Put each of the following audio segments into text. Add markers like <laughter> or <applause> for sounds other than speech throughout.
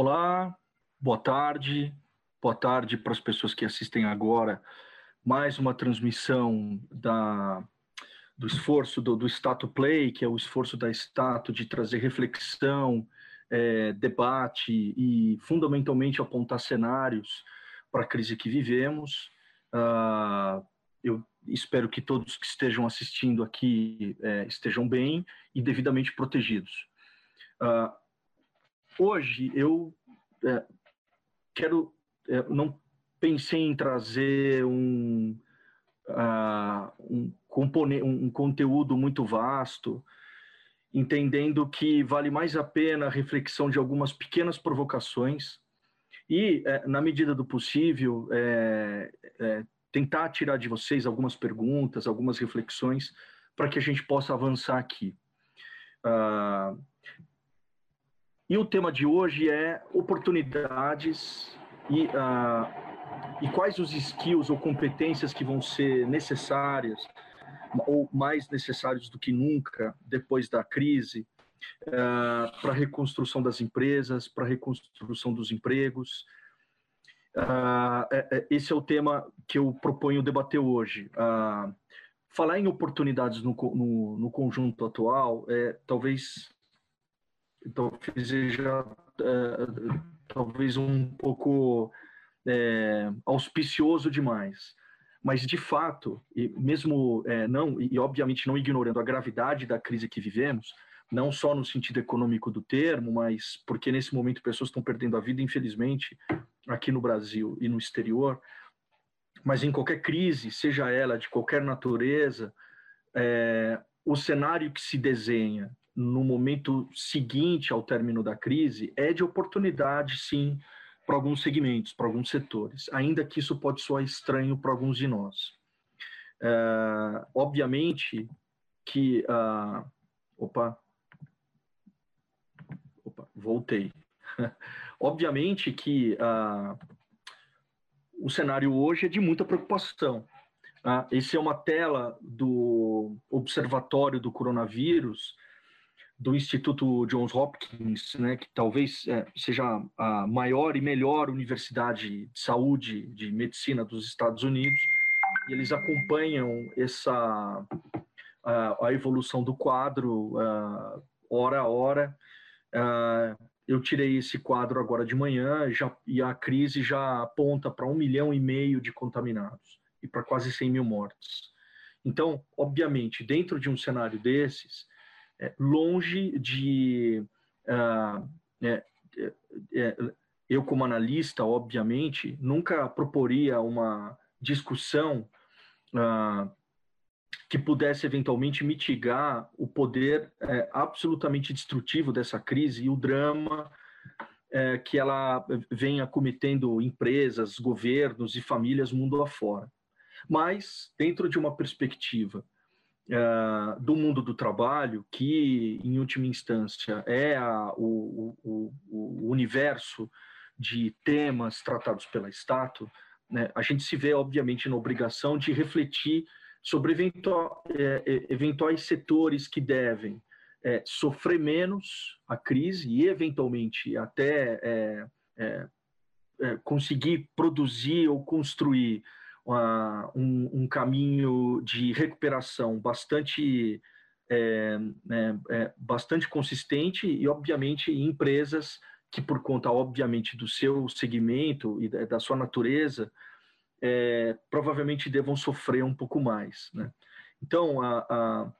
Olá, boa tarde, boa tarde para as pessoas que assistem agora mais uma transmissão da, do esforço do, do Stato Play, que é o esforço da Stato de trazer reflexão, é, debate e fundamentalmente apontar cenários para a crise que vivemos. Uh, eu espero que todos que estejam assistindo aqui é, estejam bem e devidamente protegidos. Uh, hoje eu é, quero, é, não pensei em trazer um, uh, um, componente, um conteúdo muito vasto, entendendo que vale mais a pena a reflexão de algumas pequenas provocações e, é, na medida do possível, é, é, tentar tirar de vocês algumas perguntas, algumas reflexões, para que a gente possa avançar aqui. Uh, e o tema de hoje é oportunidades e, uh, e quais os skills ou competências que vão ser necessárias ou mais necessários do que nunca depois da crise uh, para a reconstrução das empresas, para a reconstrução dos empregos. Uh, esse é o tema que eu proponho debater hoje. Uh, falar em oportunidades no, no, no conjunto atual é talvez talvez seja é, talvez um pouco é, auspicioso demais. Mas, de fato, e mesmo é, não, e obviamente não ignorando a gravidade da crise que vivemos, não só no sentido econômico do termo, mas porque nesse momento pessoas estão perdendo a vida, infelizmente, aqui no Brasil e no exterior, mas em qualquer crise, seja ela de qualquer natureza, é, o cenário que se desenha no momento seguinte ao término da crise é de oportunidade, sim, para alguns segmentos, para alguns setores, ainda que isso pode soar estranho para alguns de nós. É, obviamente que. Uh, opa! Opa, voltei. <laughs> obviamente que uh, o cenário hoje é de muita preocupação. Uh, esse é uma tela do Observatório do Coronavírus do Instituto Johns Hopkins, né, que talvez é, seja a maior e melhor universidade de saúde, de medicina dos Estados Unidos, e eles acompanham essa a, a evolução do quadro hora a hora. Eu tirei esse quadro agora de manhã já, e a crise já aponta para um milhão e meio de contaminados e para quase 100 mil mortes. Então, obviamente, dentro de um cenário desses, longe de. Uh, é, é, eu, como analista, obviamente, nunca proporia uma discussão uh, que pudesse eventualmente mitigar o poder é, absolutamente destrutivo dessa crise e o drama é, que ela vem acometendo empresas, governos e famílias mundo afora. Mas, dentro de uma perspectiva uh, do mundo do trabalho, que em última instância é a, o, o, o, universo de temas tratados pela Stato, né, a gente se vê, obviamente, na obrigação de refletir sobre eventual, é, é, eventuais setores que devem é, sofrer menos a crise e, eventualmente, até é, é conseguir produzir ou construir um, um, caminho de recuperação bastante, é, é, é, bastante consistente e, obviamente, empresas que, por conta, obviamente, do seu segmento e da, sua natureza, é, provavelmente devam sofrer um pouco mais. Né? Então, a, a,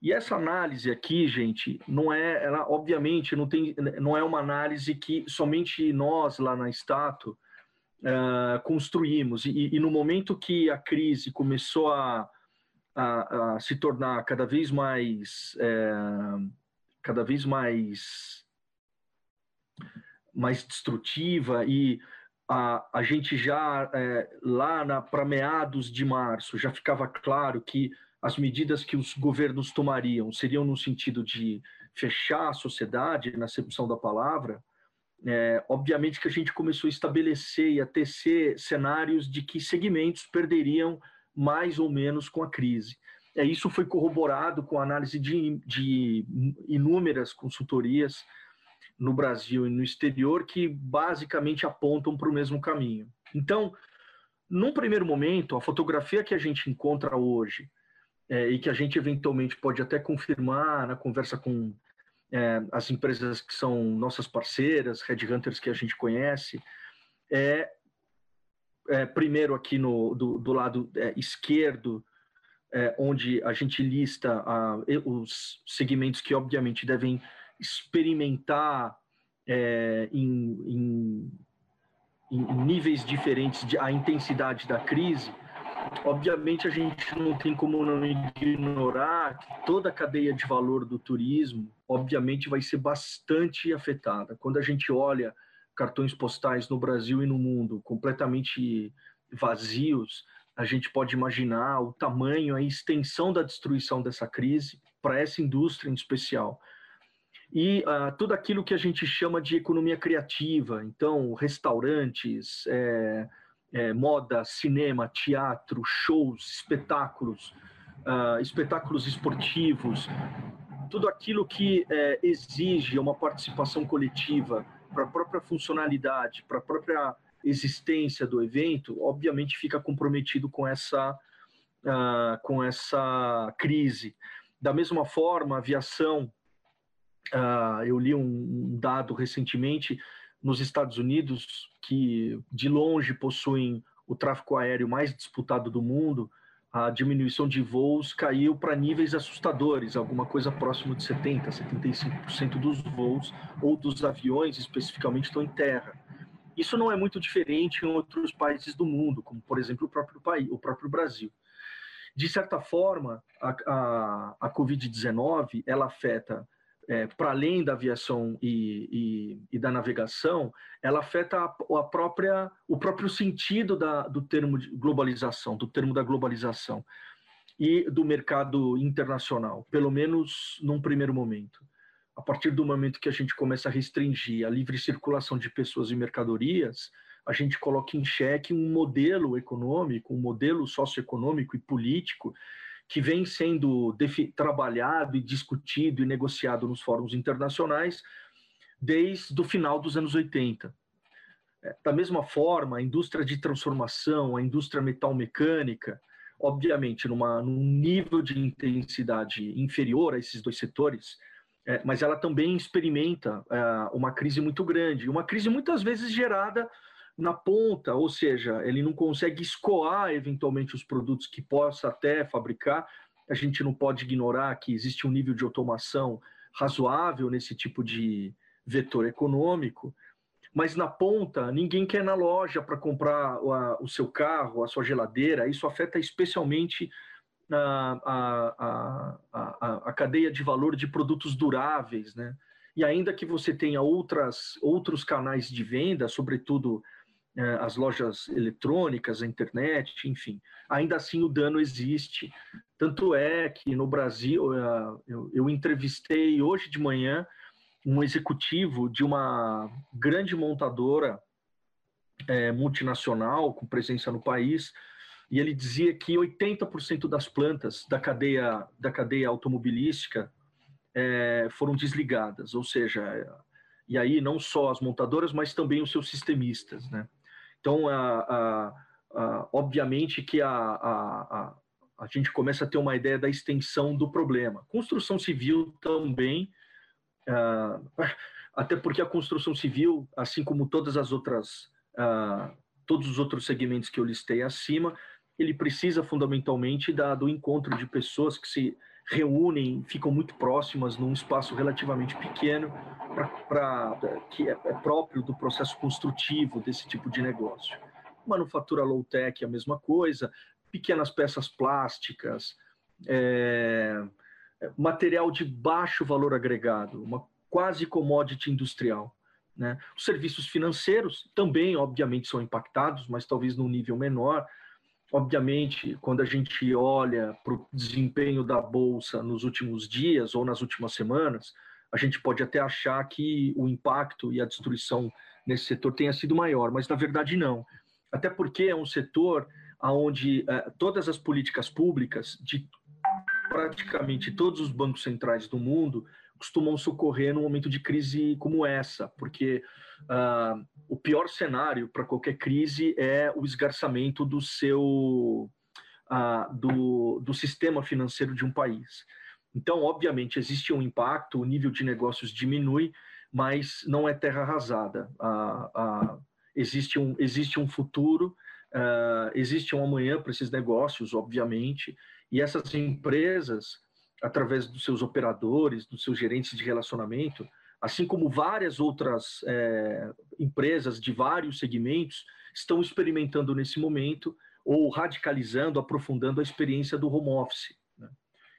e essa análise aqui, gente, não é, ela obviamente não tem, não é uma análise que somente nós lá na Stato uh, construímos. E, e, no momento que a crise começou a, a, a se tornar cada vez mais, é, cada vez mais, mais destrutiva e a, a gente já é, lá para meados de março já ficava claro que as medidas que os governos tomariam seriam no sentido de fechar a sociedade, na acepção da palavra, é, obviamente que a gente começou a estabelecer e a tecer cenários de que segmentos perderiam mais ou menos com a crise. É, isso foi corroborado com a análise de, de inúmeras consultorias no Brasil e no exterior que basicamente apontam para o mesmo caminho. Então, num primeiro momento, a fotografia que a gente encontra hoje é, e que a gente eventualmente pode até confirmar na conversa com é, as empresas que são nossas parceiras, headhunters que a gente conhece, é, é primeiro aqui no, do, do lado é, esquerdo, é, onde a gente lista a, os segmentos que obviamente devem experimentar é, em, em, em, níveis diferentes de, a intensidade da crise, obviamente a gente não tem como não ignorar que toda a cadeia de valor do turismo, obviamente, vai ser bastante afetada. Quando a gente olha cartões postais no Brasil e no mundo completamente vazios, a gente pode imaginar o tamanho, a extensão da destruição dessa crise para essa indústria em especial e uh, tudo aquilo que a gente chama de economia criativa, então restaurantes, é, é, moda, cinema, teatro, shows, espetáculos, uh, espetáculos esportivos, tudo aquilo que é, exige uma participação coletiva para a própria funcionalidade, para a própria existência do evento, obviamente fica comprometido com essa, uh, com essa crise. Da mesma forma, a aviação Uh, eu li um, um, dado recentemente nos Estados Unidos que de longe possuem o tráfego aéreo mais disputado do mundo. A diminuição de voos caiu para níveis assustadores, alguma coisa próximo de 70, 75% dos voos ou dos aviões especificamente estão em terra. Isso não é muito diferente em outros países do mundo, como por exemplo o próprio país, o próprio Brasil. De certa forma, a, a, a Covid-19 ela afeta é, para além da aviação e, e, e, da navegação, ela afeta a, a, própria, o próprio sentido da, do termo globalização, do termo da globalização e do mercado internacional, pelo menos num primeiro momento. A partir do momento que a gente começa a restringir a livre circulação de pessoas e mercadorias, a gente coloca em xeque um modelo econômico, um modelo socioeconômico e político que vem sendo trabalhado e discutido e negociado nos fóruns internacionais desde o final dos anos 80. É, da mesma forma, a indústria de transformação, a indústria metal-mecânica, obviamente numa, num nível de intensidade inferior a esses dois setores, é, mas ela também experimenta é, uma crise muito grande, uma crise muitas vezes gerada na ponta, ou seja, ele não consegue escoar eventualmente os produtos que possa até fabricar. A gente não pode ignorar que existe um nível de automação razoável nesse tipo de vetor econômico, mas na ponta ninguém quer ir na loja para comprar o, seu carro, a sua geladeira. Isso afeta especialmente a, a, a, a, cadeia de valor de produtos duráveis, né? E ainda que você tenha outras, outros canais de venda, sobretudo as lojas eletrônicas, a internet, enfim, ainda assim o dano existe. Tanto é que no Brasil, é, eu, entrevistei hoje de manhã um executivo de uma grande montadora é, multinacional com presença no país, e ele dizia que 80% das plantas da cadeia, da cadeia automobilística é, foram desligadas, ou seja, e aí não só as montadoras, mas também os seus sistemistas, né? Então, a, a, obviamente que a, a, a, gente começa a ter uma ideia da extensão do problema. Construção civil também, uh, até porque a construção civil, assim como todas as outras, uh, todos os outros segmentos que eu listei acima, ele precisa fundamentalmente da, do encontro de pessoas que se reúnem, ficam muito próximas num espaço relativamente pequeno, pra, pra, que é, é, próprio do processo construtivo desse tipo de negócio. Manufatura low-tech é a mesma coisa, pequenas peças plásticas, é, material de baixo valor agregado, uma quase commodity industrial. Né? Os serviços financeiros também, obviamente, são impactados, mas talvez num nível menor, Obviamente, quando a gente olha para o desempenho da bolsa nos últimos dias ou nas últimas semanas, a gente pode até achar que o impacto e a destruição nesse setor tenha sido maior, mas na verdade não. Até porque é um setor onde eh, todas as políticas públicas de praticamente todos os bancos centrais do mundo costumam socorrer num momento de crise como essa, porque uh, o pior cenário para qualquer crise é o esgarçamento do seu uh, do, do sistema financeiro de um país. Então, obviamente, existe um impacto, o nível de negócios diminui, mas não é terra arrasada. Uh, existe, um, existe um futuro, existe um amanhã para esses negócios, obviamente, e essas empresas, através dos seus operadores, dos seus gerentes de relacionamento, assim como várias outras é, empresas de vários segmentos, estão experimentando nesse momento ou radicalizando, aprofundando a experiência do home office. Né?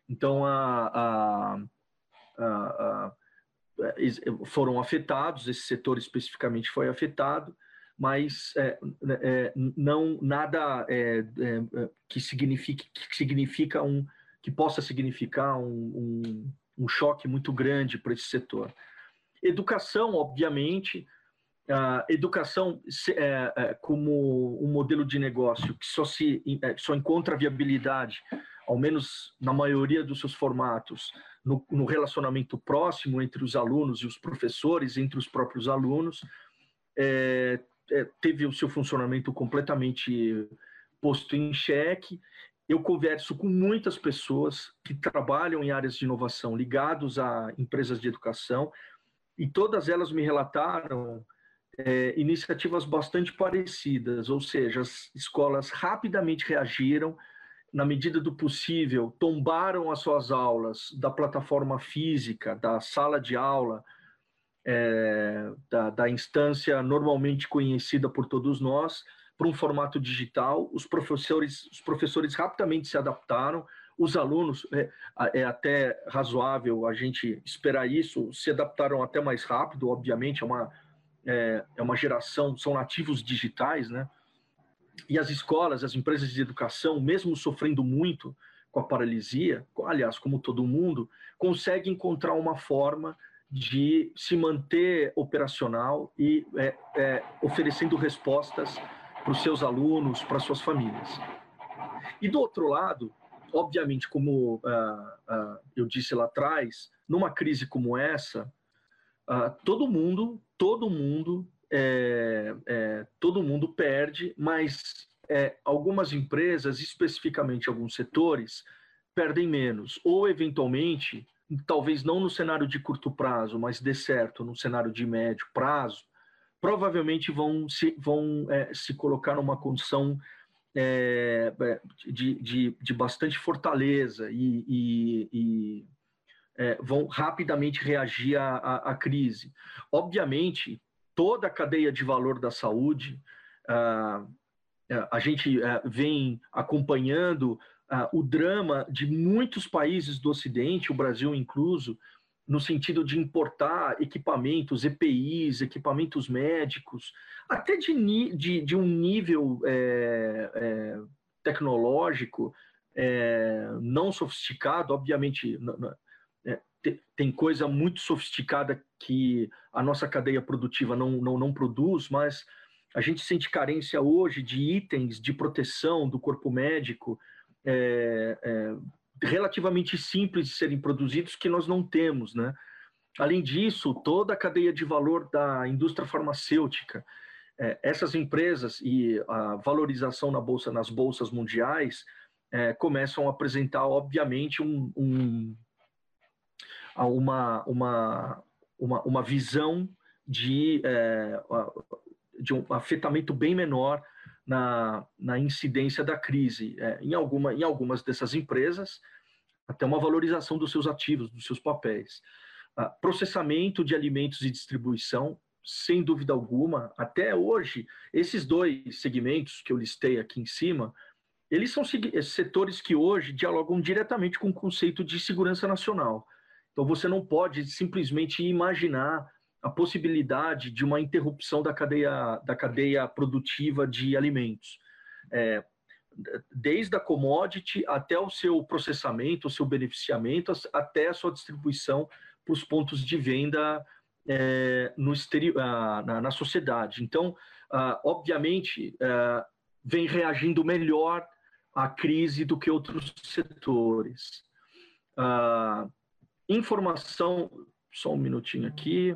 Então, a, a, a, foram afetados, esse setor especificamente foi afetado, mas é, é, não nada é, é, que signifique que significa um que possa significar um, um, um choque muito grande para esse setor. Educação, obviamente, a educação é, é, como um modelo de negócio que só se só encontra viabilidade, ao menos na maioria dos seus formatos, no, no relacionamento próximo entre os alunos e os professores, entre os próprios alunos, é, é, teve o seu funcionamento completamente posto em xeque. Eu converso com muitas pessoas que trabalham em áreas de inovação ligados a empresas de educação e todas elas me relataram é, iniciativas bastante parecidas, ou seja, as escolas rapidamente reagiram, na medida do possível, tombaram as suas aulas da plataforma física, da sala de aula, é, da, da, instância normalmente conhecida por todos nós para um formato digital. Os professores, os professores rapidamente se adaptaram, os alunos, é, é até razoável a gente esperar isso, se adaptaram até mais rápido, obviamente, é uma, é, é uma geração, são nativos digitais, né? E as escolas, as empresas de educação, mesmo sofrendo muito com a paralisia, aliás, como todo mundo, conseguem encontrar uma forma de se manter operacional e é, é, oferecendo respostas para os seus alunos, para suas famílias. E do outro lado, obviamente, como uh, uh, eu disse lá atrás, numa crise como essa, uh, todo mundo, todo mundo, é, é, todo mundo perde, mas é, algumas empresas, especificamente alguns setores, perdem menos, ou eventualmente talvez não no cenário de curto prazo, mas dê certo no cenário de médio prazo, provavelmente vão se, vão, é, se colocar numa condição é, é de, de, de, bastante fortaleza e, e, e é, vão rapidamente reagir à, à, crise. Obviamente, toda a cadeia de valor da saúde, a, a gente é, vem acompanhando uh, o drama de muitos países do Ocidente, o Brasil incluso, no sentido de importar equipamentos, EPIs, equipamentos médicos, até de, de, de um nível é, é, tecnológico é, não sofisticado, obviamente é, tem coisa muito sofisticada que a nossa cadeia produtiva não, não, não produz, mas a gente sente carência hoje de itens de proteção do corpo médico, é, é, relativamente simples de serem produzidos que nós não temos, né? Além disso, toda a cadeia de valor da indústria farmacêutica, é, essas empresas e a valorização na bolsa, nas bolsas mundiais é, começam a apresentar, obviamente, um, um, uma, uma, uma, uma visão de, é, de um afetamento bem menor na, na incidência da crise. É, em, alguma, em algumas dessas empresas, até uma valorização dos seus ativos, dos seus papéis. Ah, processamento de alimentos e distribuição, sem dúvida alguma, até hoje, esses dois segmentos que eu listei aqui em cima, eles são setores que hoje dialogam diretamente com o conceito de segurança nacional. Então, você não pode simplesmente imaginar a possibilidade de uma interrupção da cadeia, da cadeia produtiva de alimentos. É, desde a commodity até o seu processamento, o seu beneficiamento, até a sua distribuição para os pontos de venda é, no exterior, na, na, sociedade. Então, obviamente, é, vem reagindo melhor à crise do que outros setores. Informação Só um minutinho aqui.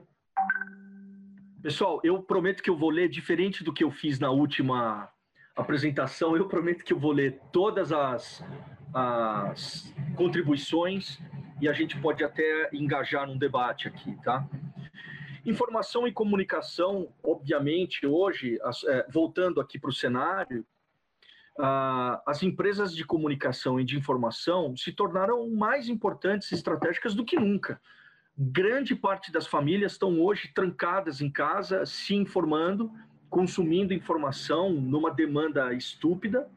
Pessoal, eu prometo que eu vou ler diferente do que eu fiz na última apresentação. Eu prometo que eu vou ler todas as, as contribuições e a gente pode até engajar num debate aqui, tá? Informação e comunicação, obviamente, hoje, é, voltando aqui para o cenário, as empresas de comunicação e de informação se tornaram mais importantes e estratégicas do que nunca. Grande parte das famílias estão hoje trancadas em casa, se informando, consumindo informação numa demanda estúpida,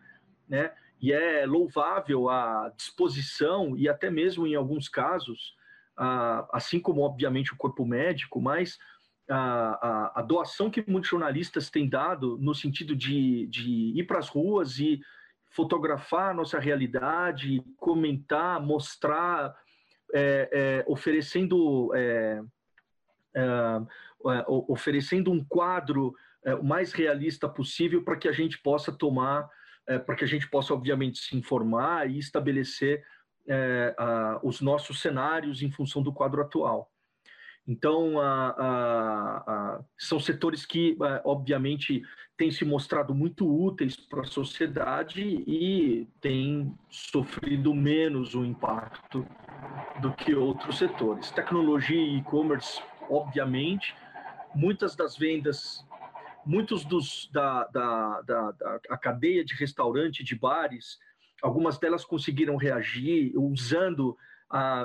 né? E é louvável a disposição e até mesmo em alguns casos, assim como obviamente o corpo médico, mas a, a, a, doação que muitos jornalistas têm dado no sentido de, de ir para as ruas e fotografar a nossa realidade, comentar, mostrar, é, é, oferecendo, é, é, oferecendo um quadro é, o mais realista possível para que a gente possa tomar, para que a gente possa, obviamente, se informar e estabelecer a, os nossos cenários em função do quadro atual. Então, a, a, são setores que, é, obviamente, têm se mostrado muito úteis para a sociedade e têm sofrido menos o impacto do que outros setores. Tecnologia e e-commerce, obviamente, muitas das vendas, muitos dos da, da, da, da a cadeia de restaurante, de bares, algumas delas conseguiram reagir usando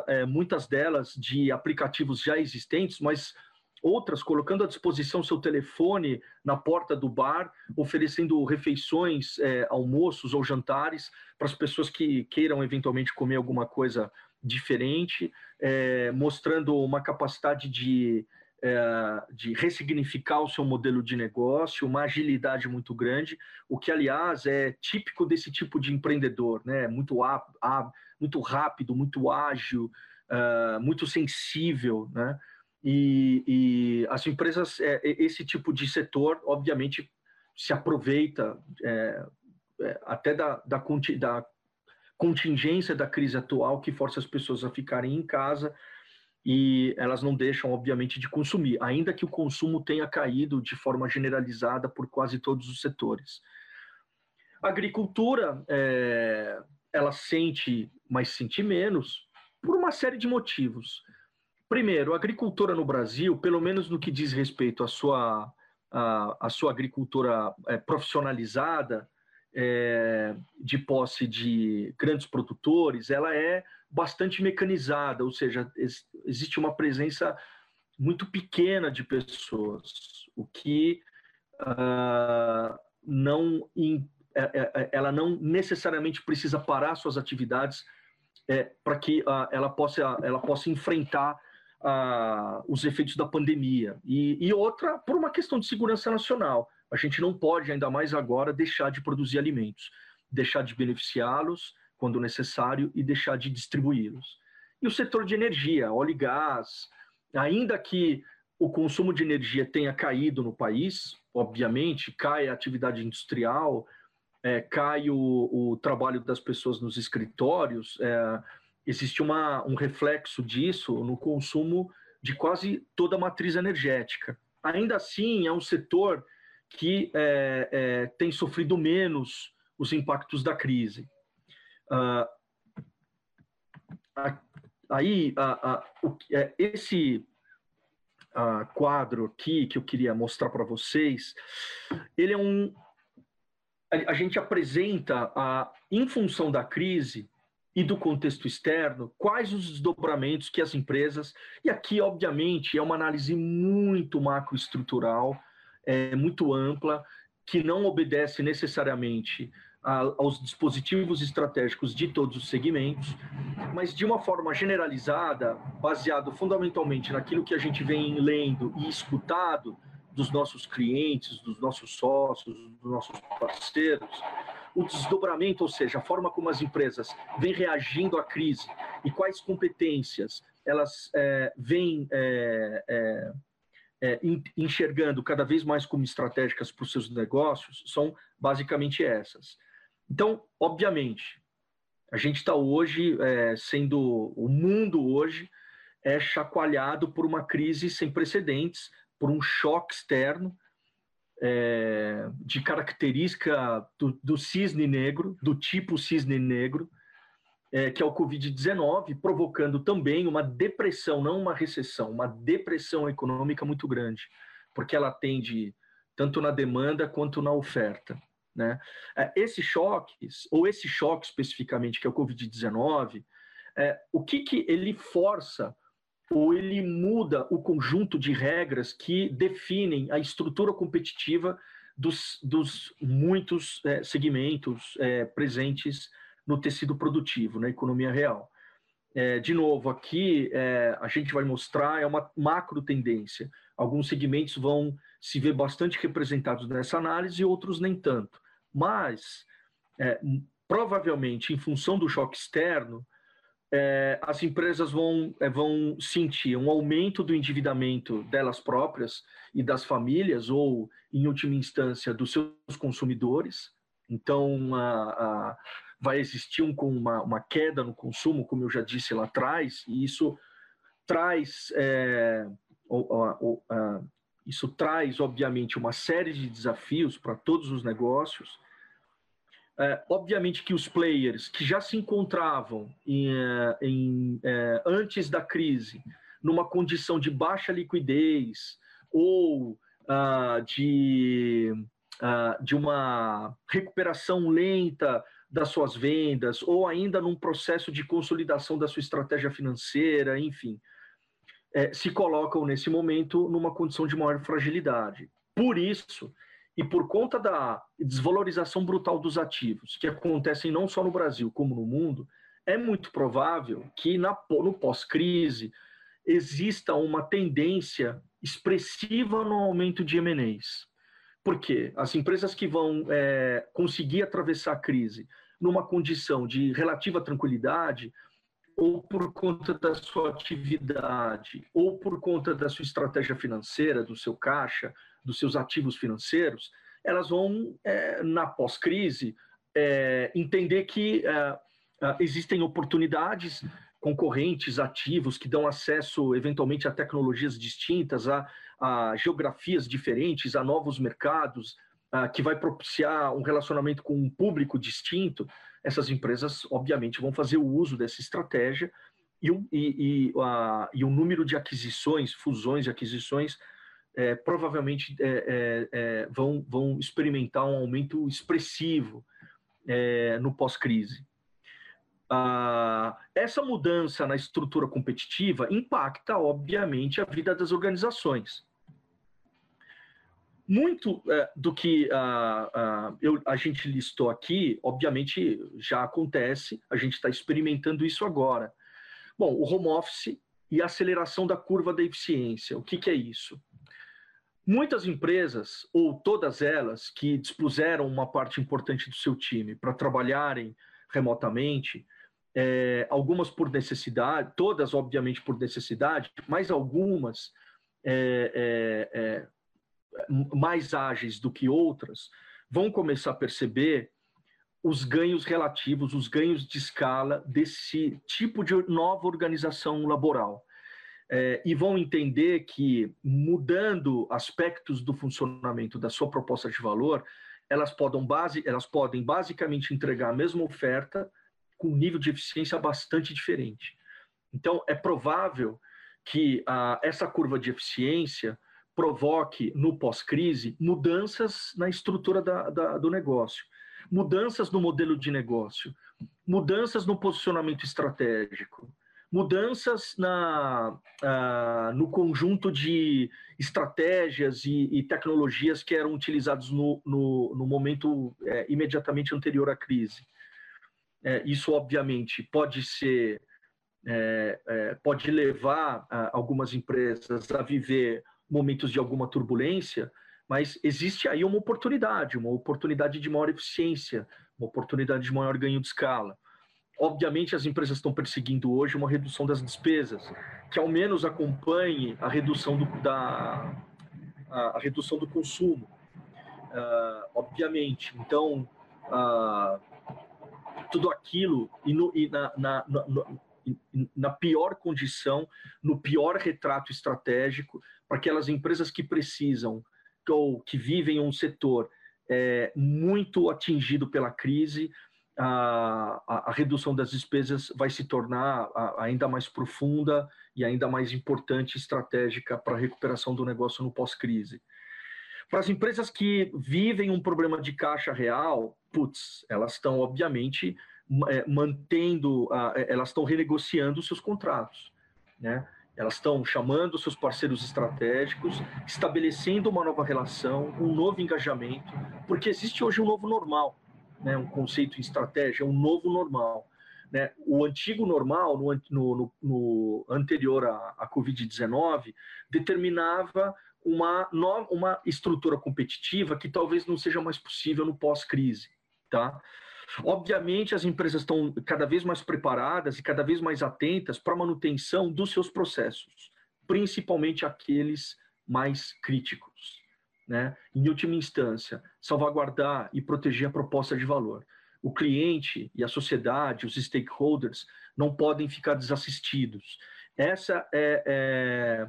é, muitas delas de aplicativos já existentes, mas outras colocando à disposição seu telefone na porta do bar, oferecendo refeições, é, almoços ou jantares para as pessoas que queiram eventualmente comer alguma coisa diferente, é, mostrando uma capacidade de, é, de ressignificar o seu modelo de negócio, uma agilidade muito grande, o que, aliás, é típico desse tipo de empreendedor, né? muito muito rápido, muito ágil, uh, muito sensível, né? E, e as empresas, é, esse tipo de setor, obviamente, se aproveita é, é, até da, da, da contingência da crise atual que força as pessoas a ficarem em casa e elas não deixam, obviamente, de consumir, ainda que o consumo tenha caído de forma generalizada por quase todos os setores. A agricultura, é, ela sente, mas sente menos, por uma série de motivos. Primeiro, a agricultura no Brasil, pelo menos no que diz respeito à sua, à, à sua agricultura é, profissionalizada, é, de posse de grandes produtores, ela é bastante mecanizada, ou seja, existe uma presença muito pequena de pessoas, o que uh, não é, é, é, ela não necessariamente precisa parar suas atividades é, para que uh, ela, possa, ela possa enfrentar uh, os efeitos da pandemia. E, e, outra, por uma questão de segurança nacional. A gente não pode, ainda mais agora, deixar de produzir alimentos, deixar de beneficiá-los quando necessário e deixar de distribuí-los. E o setor de energia, óleo e gás, ainda que o consumo de energia tenha caído no país, obviamente, cai a atividade industrial, é, cai o, o, trabalho das pessoas nos escritórios, é, existe uma, um reflexo disso no consumo de quase toda a matriz energética. Ainda assim, é um setor que é, é tem sofrido menos os impactos da crise. Ah, aí, é, esse quadro aqui que eu queria mostrar para vocês, ele é um, a, gente apresenta, a, em função da crise e do contexto externo, quais os desdobramentos que as empresas, e aqui, obviamente, é uma análise muito macroestrutural, é, muito ampla, que não obedece necessariamente aos dispositivos estratégicos de todos os segmentos, mas de uma forma generalizada, baseado fundamentalmente naquilo que a gente vem lendo e escutado dos nossos clientes, dos nossos sócios, dos nossos parceiros, o desdobramento, ou seja, a forma como as empresas vêm reagindo à crise e quais competências elas é, vêm é, é, é enxergando cada vez mais como estratégicas para os seus negócios, são basicamente essas. Então, obviamente, a gente está hoje é, sendo o mundo hoje é chacoalhado por uma crise sem precedentes, por um choque externo é, de característica do, do, cisne negro, do tipo cisne negro, é, que é o Covid-19, provocando também uma depressão, não uma recessão, uma depressão econômica muito grande, porque ela atende tanto na demanda quanto na oferta. Né? É, esses choques, ou esse choque especificamente, que é o Covid-19, é, o que, que ele força ou ele muda o conjunto de regras que definem a estrutura competitiva dos, dos muitos é, segmentos é, presentes no tecido produtivo, na economia real. É, de novo, aqui é, a gente vai mostrar é uma macro tendência. Alguns segmentos vão se ver bastante representados nessa análise e outros nem tanto. Mas, é, provavelmente, em função do choque externo, é, as empresas vão, é, vão sentir um aumento do endividamento delas próprias e das famílias, ou, em última instância, dos seus consumidores. Então, a, a, vai existir um, uma, uma, queda no consumo, como eu já disse lá atrás, e isso traz, é, isso traz, obviamente, uma série de desafios para todos os negócios, é, obviamente que os players que já se encontravam em, é, em, é, antes da crise numa condição de baixa liquidez ou ah, de, ah, de uma recuperação lenta das suas vendas ou ainda num processo de consolidação da sua estratégia financeira, enfim, é, se colocam nesse momento numa condição de maior fragilidade. Por isso, e por conta da desvalorização brutal dos ativos, que acontecem não só no Brasil como no mundo, é muito provável que na, no pós-crise exista uma tendência expressiva no aumento de M&As. Por quê? As empresas que vão é, conseguir atravessar a crise numa condição de relativa tranquilidade, ou por conta da sua atividade, ou por conta da sua estratégia financeira, do seu caixa, dos seus ativos financeiros, elas vão, é, na pós-crise, é, entender que é, é, existem oportunidades concorrentes, ativos, que dão acesso, eventualmente, a tecnologias distintas, a, a geografias diferentes, a novos mercados, a, que vai propiciar um relacionamento com um público distinto. Essas empresas, obviamente, vão fazer o uso dessa estratégia e, e, e, a, e o número de aquisições, fusões e aquisições é, provavelmente é, é, é, vão, vão experimentar um aumento expressivo é, no pós-crise. Ah, essa mudança na estrutura competitiva impacta, obviamente, a vida das organizações. Muito é, do que ah, ah, eu, a gente listou aqui, obviamente, já acontece, a gente está experimentando isso agora. Bom, o home office e a aceleração da curva da eficiência. O que, que é isso? Muitas empresas, ou todas elas, que dispuseram uma parte importante do seu time para trabalharem remotamente, é, algumas por necessidade, todas obviamente por necessidade, mas algumas é, é, é mais ágeis do que outras, vão começar a perceber os ganhos relativos, os ganhos de escala desse tipo de nova organização laboral é, e vão entender que, mudando aspectos do funcionamento da sua proposta de valor, elas podem, base, elas podem basicamente entregar a mesma oferta com um nível de eficiência bastante diferente. Então, é provável que a, essa curva de eficiência provoque, no pós-crise, mudanças na estrutura da, da, do negócio, mudanças no modelo de negócio, mudanças no posicionamento estratégico, mudanças na, uh, no conjunto de estratégias e, e, tecnologias que eram utilizados no, no, no momento é, imediatamente anterior à crise. É, isso, obviamente, pode ser, é, é pode levar algumas empresas a viver momentos de alguma turbulência, mas existe aí uma oportunidade, uma oportunidade de maior eficiência, uma oportunidade de maior ganho de escala. Obviamente, as empresas estão perseguindo hoje uma redução das despesas, que ao menos acompanhe a redução do, da, a, a redução do consumo. Uh, obviamente. Então, uh, tudo aquilo, e, no, e na, na, no, na pior condição, no pior retrato estratégico, para aquelas empresas que precisam ou que vivem um setor é, muito atingido pela crise, a, a, redução das despesas vai se tornar ainda mais profunda e ainda mais importante estratégica para a recuperação do negócio no pós-crise. Para as empresas que vivem um problema de caixa real, putz, elas estão obviamente é, mantendo, é, elas estão renegociando seus contratos, né? Elas estão chamando seus parceiros estratégicos, estabelecendo uma nova relação, um novo engajamento, porque existe hoje um novo normal, né? Um conceito em estratégia, um novo normal. Né? O antigo normal, no, no, no anterior à, à Covid-19, determinava uma, uma estrutura competitiva que talvez não seja mais possível no pós-crise. Tá? Obviamente, as empresas estão cada vez mais preparadas e cada vez mais atentas para a manutenção dos seus processos, principalmente aqueles mais críticos. Né? Em última instância, salvaguardar e proteger a proposta de valor. O cliente e a sociedade, os stakeholders, não podem ficar desassistidos. Essa é, é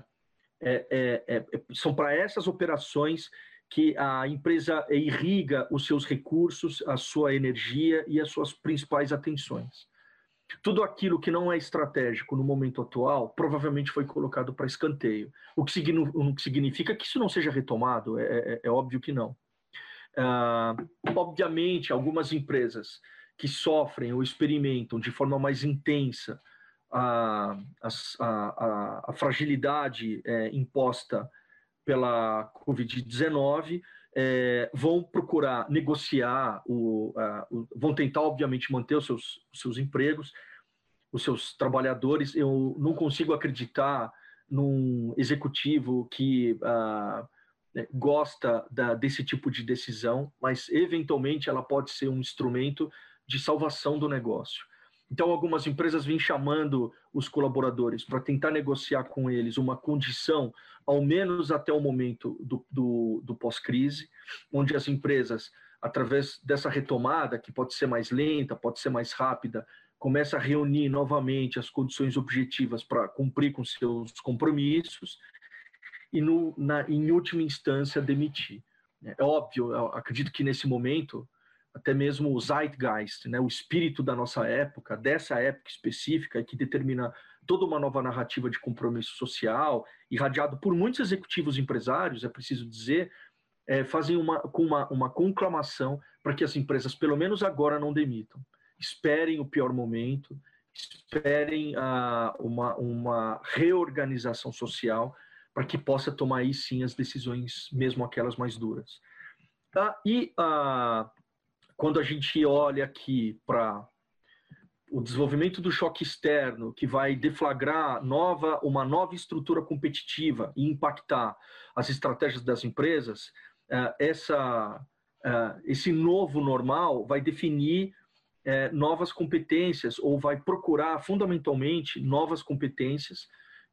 é, é, é, são para essas operações que a empresa irriga os seus recursos, a sua energia e as suas principais atenções. Tudo aquilo que não é estratégico no momento atual provavelmente foi colocado para escanteio, o que, significa que isso não seja retomado, é, é, é óbvio que não. Uh, obviamente, algumas empresas que sofrem ou experimentam de forma mais intensa a, a, a, a fragilidade é, imposta pela Covid-19, é, vão procurar negociar, o, o, vão tentar, obviamente, manter os seus, os seus empregos, os seus trabalhadores. Eu não consigo acreditar num executivo que né, gosta da, desse tipo de decisão, mas eventualmente ela pode ser um instrumento de salvação do negócio. Então, algumas empresas vêm chamando os colaboradores para tentar negociar com eles uma condição, ao menos até o momento do, do, do pós-crise, onde as empresas, através dessa retomada, que pode ser mais lenta, pode ser mais rápida, começa a reunir novamente as condições objetivas para cumprir com seus compromissos e, no, na, em última instância, demitir. É óbvio, acredito que nesse momento até mesmo o zeitgeist, né, o espírito da nossa época, dessa época específica, que determina toda uma nova narrativa de compromisso social, irradiado por muitos executivos empresários, é preciso dizer, é, fazem uma, com uma, uma conclamação para que as empresas, pelo menos agora, não demitam. Esperem o pior momento, esperem uh, uma, uma reorganização social para que possa tomar aí sim as decisões, mesmo aquelas mais duras. Tá? E uh, quando a gente olha aqui para o desenvolvimento do choque externo, que vai deflagrar nova, uma nova estrutura competitiva e impactar as estratégias das empresas, eh, essa, eh, esse novo normal vai definir eh, novas competências ou vai procurar fundamentalmente novas competências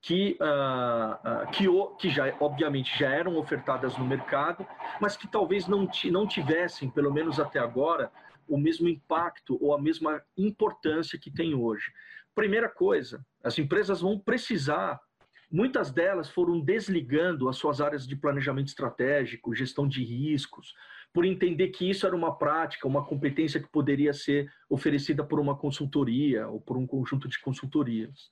que, uh, que, que já, obviamente, já eram ofertadas no mercado, mas que talvez não, não tivessem, pelo menos até agora, o mesmo impacto ou a mesma importância que tem hoje. Primeira coisa, as empresas vão precisar, muitas delas foram desligando as suas áreas de planejamento estratégico, gestão de riscos, por entender que isso era uma prática, uma competência que poderia ser oferecida por uma consultoria ou por um conjunto de consultorias.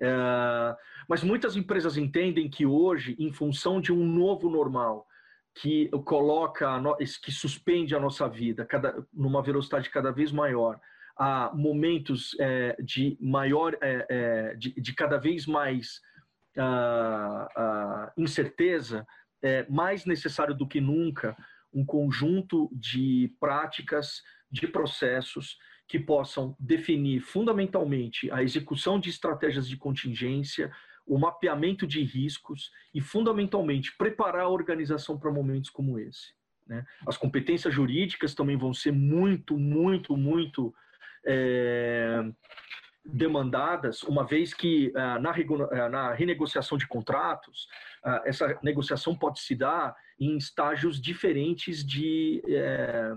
É, mas muitas empresas entendem que hoje, em função de um novo normal, que coloca, que suspende a nossa vida cada, numa velocidade cada vez maior, a momentos é, de maior, é, é, de, de, cada vez mais uh, uh, incerteza, é mais necessário do que nunca um conjunto de práticas, de processos que possam definir fundamentalmente a execução de estratégias de contingência, o mapeamento de riscos e, fundamentalmente, preparar a organização para momentos como esse. Né? As competências jurídicas também vão ser muito, muito, muito é, demandadas, uma vez que ah, na, ah, na, renegociação de contratos, ah, essa negociação pode se dar em estágios diferentes de. É,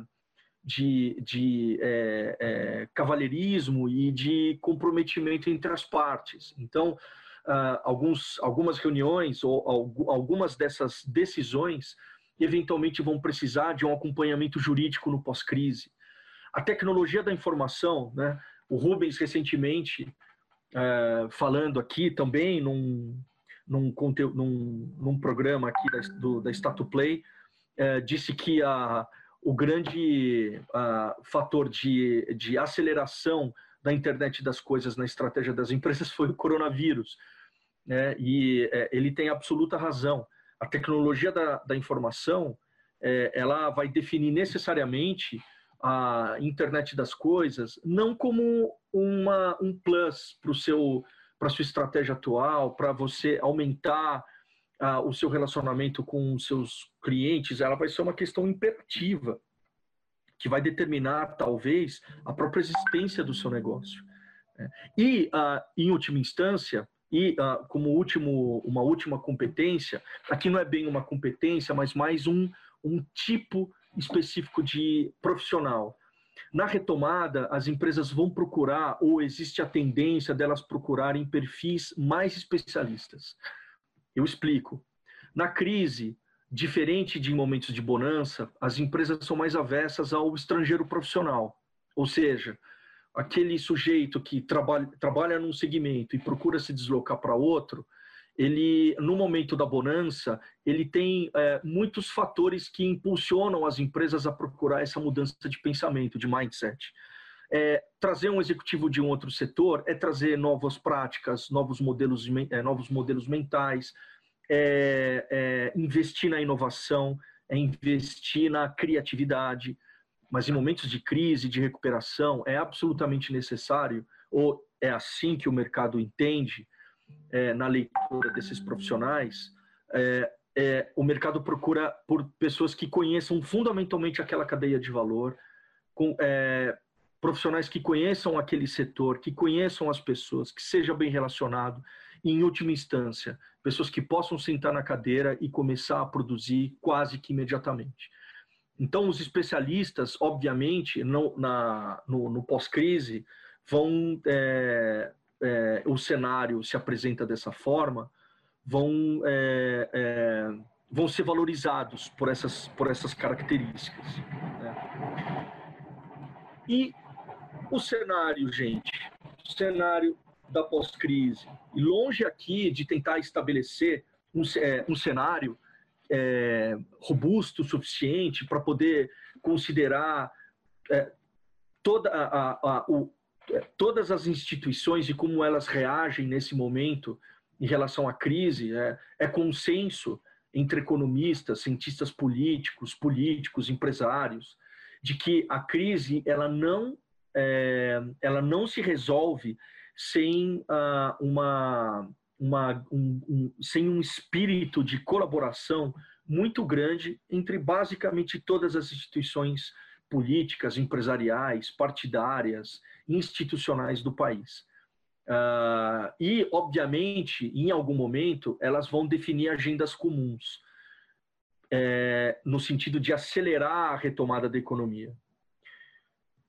de, de é, é, cavalheirismo e de comprometimento entre as partes. Então, uh, alguns, algumas reuniões ou algumas dessas decisões eventualmente vão precisar de um acompanhamento jurídico no pós-crise. A tecnologia da informação, né? o Rubens recentemente, uh, falando aqui também num, num, num, num programa aqui da, do, da Statu Play, uh, disse que a, o grande uh, fator de, de aceleração da internet das coisas na estratégia das empresas <laughs> foi o coronavírus. Né? E é, ele tem absoluta razão. A tecnologia da, da informação é, ela vai definir necessariamente a internet das coisas não como uma, um plus para para sua estratégia atual, para você aumentar uh, o seu relacionamento com os seus clientes, ela vai ser uma questão imperativa que vai determinar talvez a própria existência do seu negócio. Né? E, uh, em última instância, e uh, como último, uma última competência, aqui não é bem uma competência, mas mais um, um tipo específico de profissional. Na retomada, as empresas vão procurar, ou existe a tendência delas procurarem perfis mais especialistas. Eu explico. Na crise, diferente de momentos de bonança, as empresas são mais avessas ao estrangeiro profissional. Ou seja, aquele sujeito que trabalha, trabalha num segmento e procura se deslocar para outro, ele, no momento da bonança, ele tem é, muitos fatores que impulsionam as empresas a procurar essa mudança de pensamento, de mindset. É, trazer um executivo de um outro setor é trazer novas práticas, novos modelos, é, novos modelos mentais, é, é investir na inovação, é investir na criatividade, mas em momentos de crise, de recuperação, é absolutamente necessário, ou é assim que o mercado entende, é, na leitura desses profissionais, é, o mercado procura por pessoas que conheçam fundamentalmente aquela cadeia de valor, com é, profissionais que conheçam aquele setor, que conheçam as pessoas, que seja bem relacionado, e, em última instância, pessoas que possam sentar na cadeira e começar a produzir quase que imediatamente. Então, os especialistas, obviamente, no, na, no, no pós-crise, vão. É, é, o cenário se apresenta dessa forma, vão, é, é, vão ser valorizados por essas, por essas características. Né? E o cenário, gente, cenário da pós-crise, e longe aqui de tentar estabelecer um, é, um cenário é, robusto o suficiente para poder considerar é, toda a, a, o, é, todas as instituições e como elas reagem nesse momento em relação à crise é, é consenso entre economistas, cientistas políticos, políticos, empresários, de que a crise ela não é, ela não se resolve sem uh, uma uma, um, um, sem um espírito de colaboração muito grande entre basicamente todas as instituições políticas, empresariais, partidárias, institucionais do país. Uh, e, obviamente, em algum momento, elas vão definir agendas comuns, é, no sentido de acelerar a retomada da economia.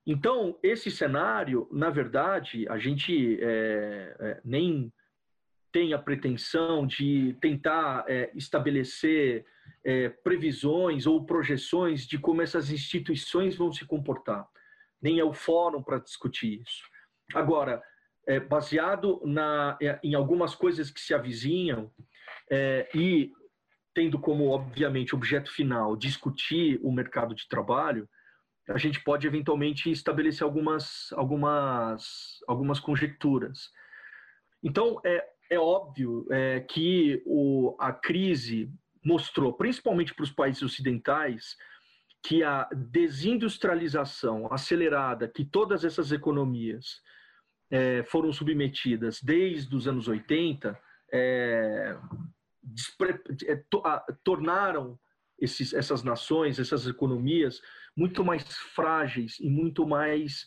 Então, esse cenário, na verdade, a gente é, é, nem tem a pretensão de tentar é, estabelecer é, previsões ou projeções de como essas instituições vão se comportar. Nem é o fórum para discutir isso. Agora, é, baseado na, é, em algumas coisas que se avizinham e tendo como, obviamente, objeto final discutir o mercado de trabalho, a gente pode eventualmente estabelecer algumas, algumas, algumas conjecturas. Então, é, é óbvio é, que o, a crise mostrou, principalmente para os países ocidentais, que a desindustrialização acelerada que todas essas economias é, foram submetidas desde os anos 80 é, é, to, a, tornaram esses, essas nações, essas economias muito mais frágeis e muito mais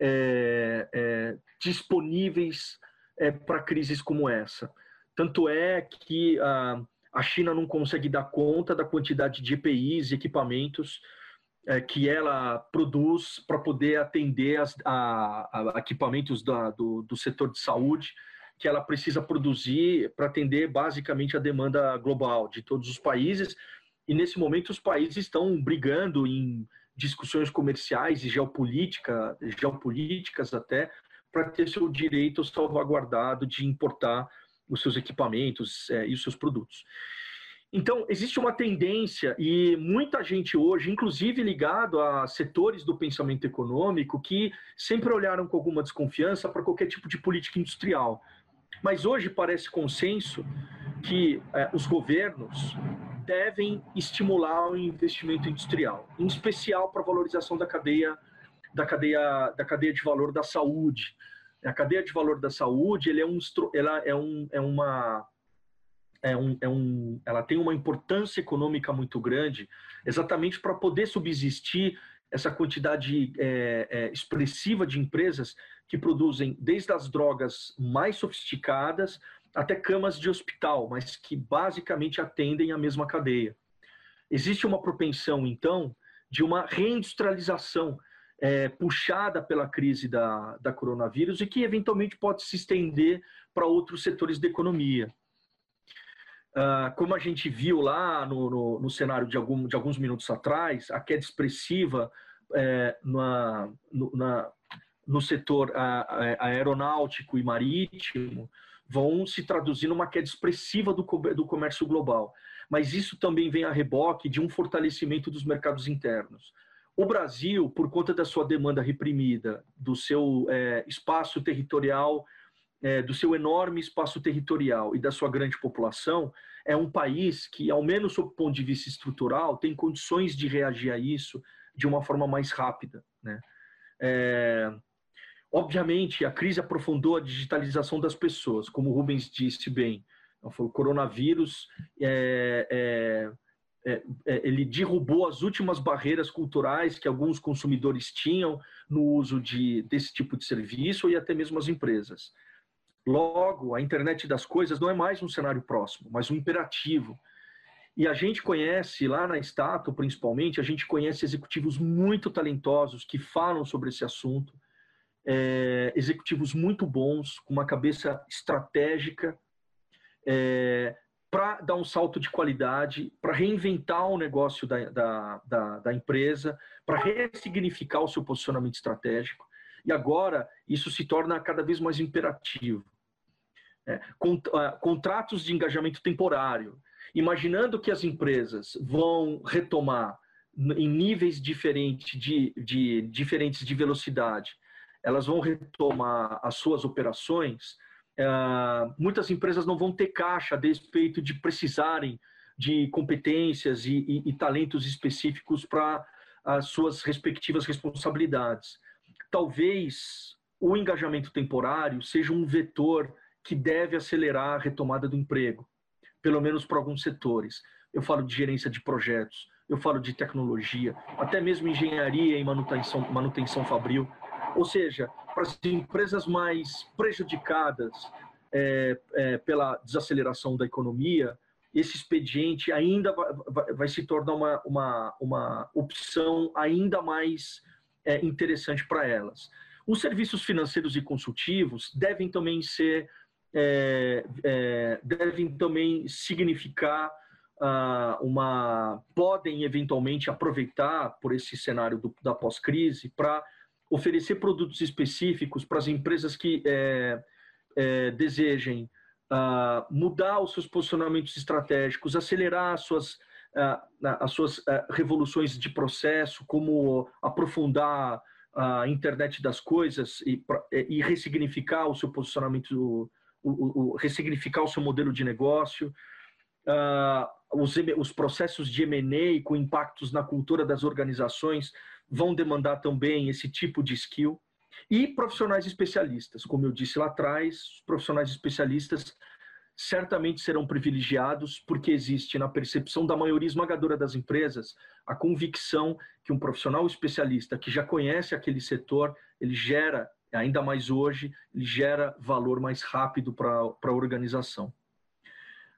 é, é, disponíveis é, para crises como essa. Tanto é que a, a China não consegue dar conta da quantidade de EPIs e equipamentos é, que ela produz para poder atender as, a, a equipamentos da, do, do setor de saúde que ela precisa produzir para atender basicamente a demanda global de todos os países. E nesse momento os países estão brigando em discussões comerciais e geopolítica, geopolíticas até, para ter seu direito salvaguardado de importar os seus equipamentos é, e os seus produtos. Então, existe uma tendência, e muita gente hoje, inclusive ligado a setores do pensamento econômico, que sempre olharam com alguma desconfiança para qualquer tipo de política industrial. Mas hoje parece consenso que é, os governos devem estimular o investimento industrial, em especial para a valorização da cadeia, da cadeia, da cadeia de valor da saúde. A cadeia de valor da saúde, ele é um, ela é, um, é uma é um, é um, ela tem uma importância econômica muito grande, exatamente para poder subsistir essa quantidade é, é, expressiva de empresas que produzem desde as drogas mais sofisticadas até camas de hospital, mas que basicamente atendem a mesma cadeia. Existe uma propensão, então, de uma reindustrialização é, puxada pela crise da, da coronavírus e que eventualmente pode se estender para outros setores da economia. Uh, como a gente viu lá no, no, no, cenário de, algum, de alguns minutos atrás, a queda expressiva é, na, no, na, no setor aeronáutico e marítimo vão se traduzir numa queda expressiva do, do comércio global. Mas isso também vem a reboque de um fortalecimento dos mercados internos. O Brasil, por conta da sua demanda reprimida, do seu é, espaço territorial é, do seu enorme espaço territorial e da sua grande população, é um país que, ao menos sob o ponto de vista estrutural, tem condições de reagir a isso de uma forma mais rápida. Né? É, obviamente, a crise aprofundou a digitalização das pessoas, como o Rubens disse bem. O coronavírus é, é, é, é, ele derrubou as últimas barreiras culturais que alguns consumidores tinham no uso de, desse tipo de serviço e até mesmo as empresas. Logo, a internet das coisas não é mais um cenário próximo, mas um imperativo. E a gente conhece, lá na Stato principalmente, a gente conhece executivos muito talentosos que falam sobre esse assunto, é, executivos muito bons, com uma cabeça estratégica, é, para dar um salto de qualidade, para reinventar o negócio da, da, da, da empresa, para ressignificar o seu posicionamento estratégico. E agora isso se torna cada vez mais imperativo é, contratos de engajamento temporário, imaginando que as empresas vão retomar em níveis diferentes de, de, diferentes de velocidade, elas vão retomar as suas operações, é, muitas empresas não vão ter caixa a despeito de precisarem de competências e, e, e talentos específicos para as suas respectivas responsabilidades. Talvez o engajamento temporário seja um vetor que deve acelerar a retomada do emprego, pelo menos para alguns setores. Eu falo de gerência de projetos, eu falo de tecnologia, até mesmo engenharia e manutenção, manutenção fabril. Ou seja, para as empresas mais prejudicadas é, é, pela desaceleração da economia, esse expediente ainda vai, vai, vai se tornar uma, uma, uma opção ainda mais é, interessante para elas. Os serviços financeiros e consultivos devem também ser é, é, devem também significar ah, uma. podem eventualmente aproveitar por esse cenário do, da pós-crise para oferecer produtos específicos para as empresas que é, é desejem ah, mudar os seus posicionamentos estratégicos, acelerar as suas, ah, as suas ah, revoluções de processo, como aprofundar a internet das coisas e, e ressignificar o seu posicionamento o, o, ressignificar o seu modelo de negócio, uh, os, os, processos de M&A com impactos na cultura das organizações vão demandar também esse tipo de skill. E profissionais especialistas, como eu disse lá atrás, profissionais especialistas certamente serão privilegiados porque existe na percepção da maioria esmagadora das empresas a convicção que um profissional especialista que já conhece aquele setor, ele gera ainda mais hoje, ele gera valor mais rápido para a organização.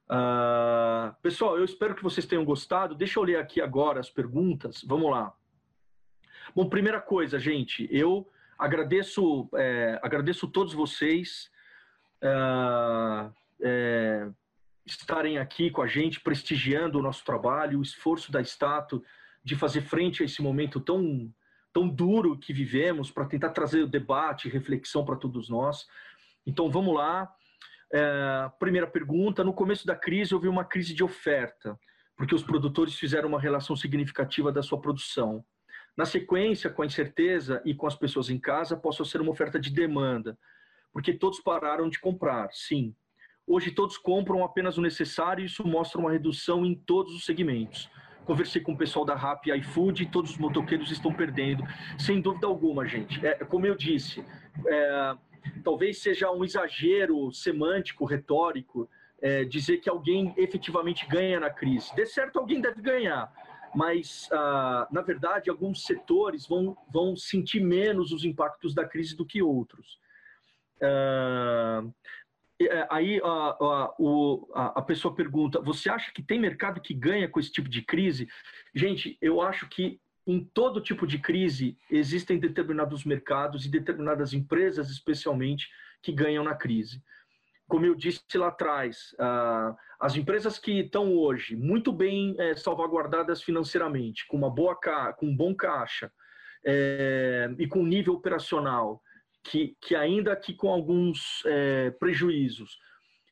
Uh, pessoal, eu espero que vocês tenham gostado. Deixa eu ler aqui agora as perguntas. Vamos lá. Bom, primeira coisa, gente, eu agradeço, é, agradeço todos vocês é, é, estarem aqui com a gente, prestigiando o nosso trabalho, o esforço da Stato de fazer frente a esse momento tão, tão duro que vivemos, para tentar trazer o debate, reflexão para todos nós. Então, vamos lá. É, primeira pergunta: no começo da crise houve uma crise de oferta, porque os produtores fizeram uma relação significativa da sua produção. Na sequência, com a incerteza e com as pessoas em casa, possa ser uma oferta de demanda, porque todos pararam de comprar, sim. Hoje todos compram apenas o necessário e isso mostra uma redução em todos os segmentos. Conversei com o pessoal da Rap e iFood e todos os motoqueiros estão perdendo, sem dúvida alguma, gente. É, como eu disse, é, talvez seja um exagero semântico, retórico, é, dizer que alguém efetivamente ganha na crise. De certo, alguém deve ganhar, mas, ah, na verdade, alguns setores vão, vão sentir menos os impactos da crise do que outros. É, aí a, a, o, a, pessoa pergunta: você acha que tem mercado que ganha com esse tipo de crise? Gente, eu acho que em todo tipo de crise existem determinados mercados e determinadas empresas, especialmente, que ganham na crise. Como eu disse lá atrás, uh, as empresas que estão hoje muito bem é, salvaguardadas financeiramente, com uma boa com um bom caixa é, e com nível operacional, que, que ainda que com alguns é, prejuízos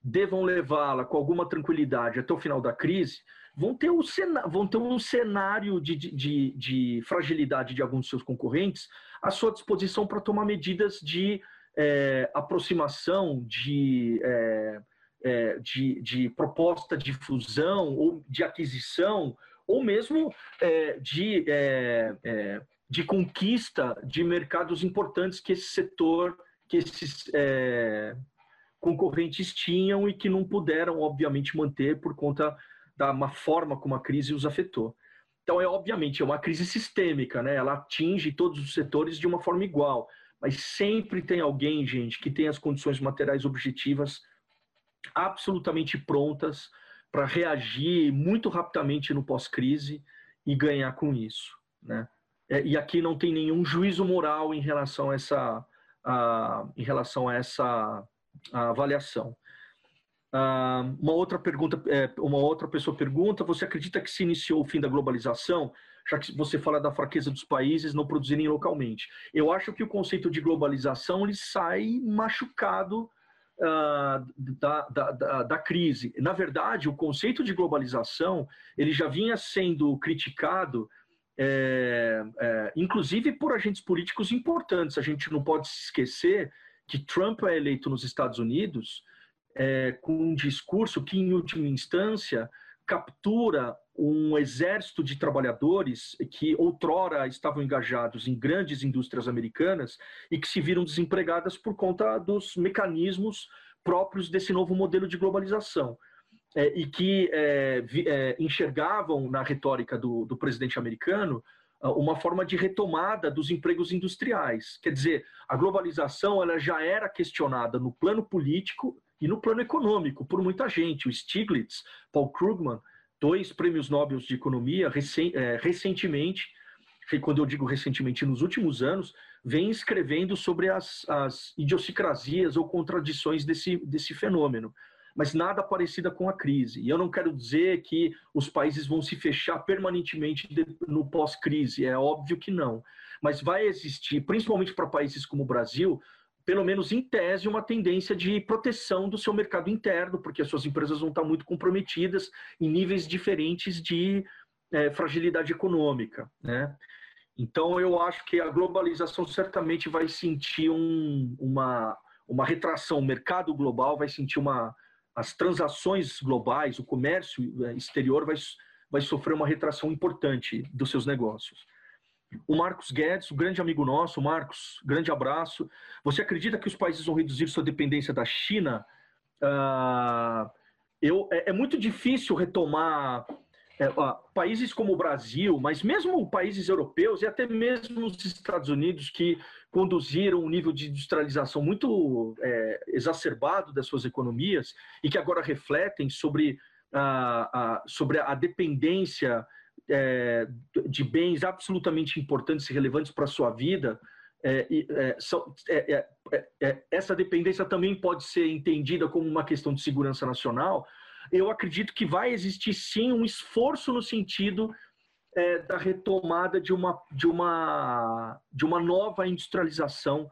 devam levá-la com alguma tranquilidade até o final da crise, vão ter, um cenário, vão ter um cenário de, de, de fragilidade de alguns de seus concorrentes à sua disposição para tomar medidas de é, aproximação, de, é, é, de, de, proposta de fusão ou de aquisição, ou mesmo é, de, é, é, de conquista de mercados importantes que esse setor, que esses concorrentes tinham e que não puderam, obviamente, manter por conta da uma forma como a crise os afetou. Então, é obviamente é uma crise sistêmica, né? Ela atinge todos os setores de uma forma igual, mas sempre tem alguém, gente, que tem as condições materiais objetivas absolutamente prontas para reagir muito rapidamente no pós-crise e ganhar com isso, né? É, e aqui não tem nenhum juízo moral em relação a essa, a, em relação a essa a avaliação. Uh, uma outra pergunta, é, uma outra pessoa pergunta: você acredita que se iniciou o fim da globalização, já que você fala da fraqueza dos países não produzirem localmente? Eu acho que o conceito de globalização ele sai machucado uh, da, da, da, da, crise. Na verdade, o conceito de globalização ele já vinha sendo criticado, é, é, inclusive por agentes políticos importantes. A gente não pode se esquecer que Trump é eleito nos Estados Unidos é, com um discurso que, em última instância, captura um exército de trabalhadores que outrora estavam engajados em grandes indústrias americanas e que se viram desempregadas por conta dos mecanismos próprios desse novo modelo de globalização. É, e que é, vi, é, enxergavam na retórica do, do presidente americano ah, uma forma de retomada dos empregos industriais. Quer dizer, a globalização ela já era questionada no plano político e no plano econômico por muita gente. O Stiglitz, Paul Krugman, dois prêmios Nobel de Economia, é, recentemente, quando eu digo recentemente, nos últimos anos, vem escrevendo sobre as, as idiosincrasias ou contradições desse, desse fenômeno mas nada parecida com a crise. E eu não quero dizer que os países vão se fechar permanentemente no pós-crise, é óbvio que não. Mas vai existir, principalmente para países como o Brasil, pelo menos em tese, uma tendência de proteção do seu mercado interno, porque as suas empresas vão estar muito comprometidas em níveis diferentes de é, fragilidade econômica. Né? Então, eu acho que a globalização certamente vai sentir um, uma, uma retração, o mercado global vai sentir uma. As transações globais, o comércio é, exterior vai, vai sofrer uma retração importante dos seus negócios. O Marcos Guedes, um grande amigo nosso, Marcos, grande abraço. Você acredita que os países vão reduzir sua dependência da China? Uh, eu, é, é, muito difícil retomar é, uh, países como o Brasil, mas mesmo países europeus e até mesmo os Estados Unidos que conduziram um nível de industrialização muito é, exacerbado das suas economias e que agora refletem sobre, uh, sobre a dependência é, de bens absolutamente importantes e relevantes para a sua vida, é, é, é, é, essa dependência também pode ser entendida como uma questão de segurança nacional. Eu acredito que vai existir sim um esforço no sentido da retomada de uma, de, uma, de uma nova industrialização,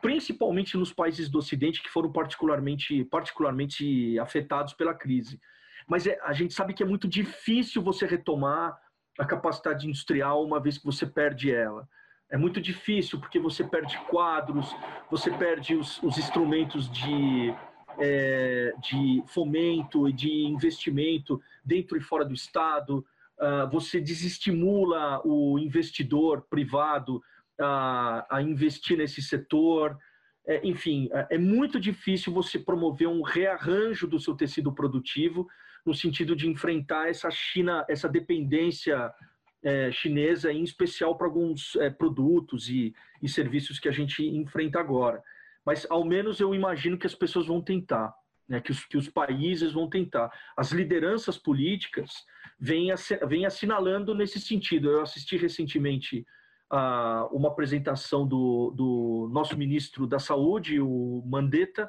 principalmente nos países do Ocidente que foram particularmente, particularmente afetados pela crise. Mas a gente sabe que é muito difícil você retomar a capacidade industrial uma vez que você perde ela. É muito difícil porque você perde quadros, você perde os, os instrumentos de, é, de fomento e de investimento dentro e fora do Estado. Uh, você desestimula o investidor privado a, a investir nesse setor. É, enfim, é, é muito difícil você promover um rearranjo do seu tecido produtivo no sentido de enfrentar essa China, essa dependência é, chinesa, em especial para alguns é, produtos e, e serviços que a gente enfrenta agora. Mas, ao menos, eu imagino que as pessoas vão tentar, né, que, os, que os países vão tentar. As lideranças políticas vêm, vêm assinalando nesse sentido. Eu assisti recentemente a, uma apresentação do, do nosso ministro da Saúde, o Mandetta,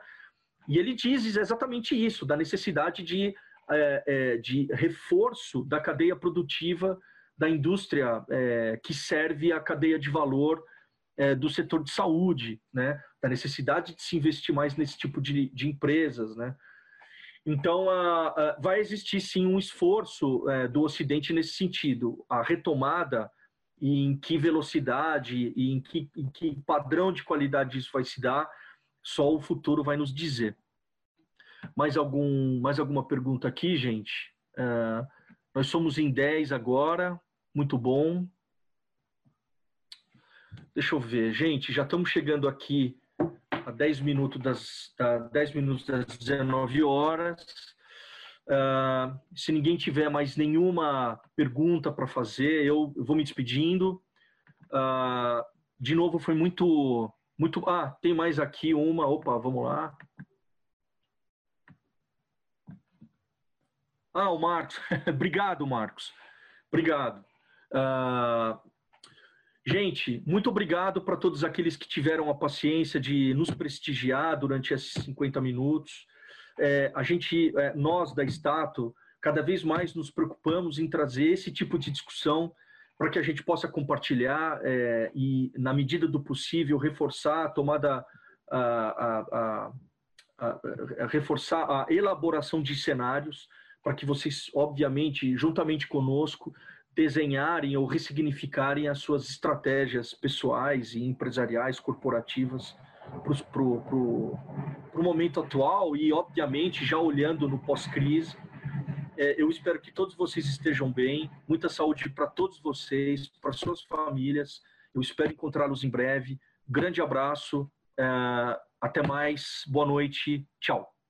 e ele diz exatamente isso, da necessidade de, é, é de reforço da cadeia produtiva da indústria é, que serve a cadeia de valor do setor de saúde, né? Da necessidade de se investir mais nesse tipo de, de empresas. Né? Então, a, a, vai existir sim um esforço é, do Ocidente nesse sentido. A retomada e em que velocidade e em que, em que padrão de qualidade isso vai se dar, só o futuro vai nos dizer. Mais, algum, mais alguma pergunta aqui, gente? Uh, nós somos em 10 agora muito bom. Deixa eu ver, gente, já estamos chegando aqui a 10 minutos das, a 10 minutos das 19 horas. Uh, se ninguém tiver mais nenhuma pergunta para fazer, eu, vou me despedindo. Uh, de novo, foi muito, muito. Ah, tem mais aqui uma. Opa, vamos lá. Ah, o Marcos. <laughs> Obrigado, Marcos. Obrigado. Uh, gente, muito obrigado para todos aqueles que tiveram a paciência de nos prestigiar durante esses 50 minutos. É, a gente, é, nós da Stato, cada vez mais nos preocupamos em trazer esse tipo de discussão para que a gente possa compartilhar é, e, na medida do possível, reforçar a tomada, a, a, a, a reforçar a elaboração de cenários para que vocês, obviamente, juntamente conosco, desenharem ou ressignificarem as suas estratégias pessoais e empresariais, corporativas para o momento atual e, obviamente, já olhando no pós-crise. É, eu espero que todos vocês estejam bem, muita saúde para todos vocês, para suas famílias. Eu espero encontrá-los em breve. Grande abraço, é, até mais, boa noite, tchau.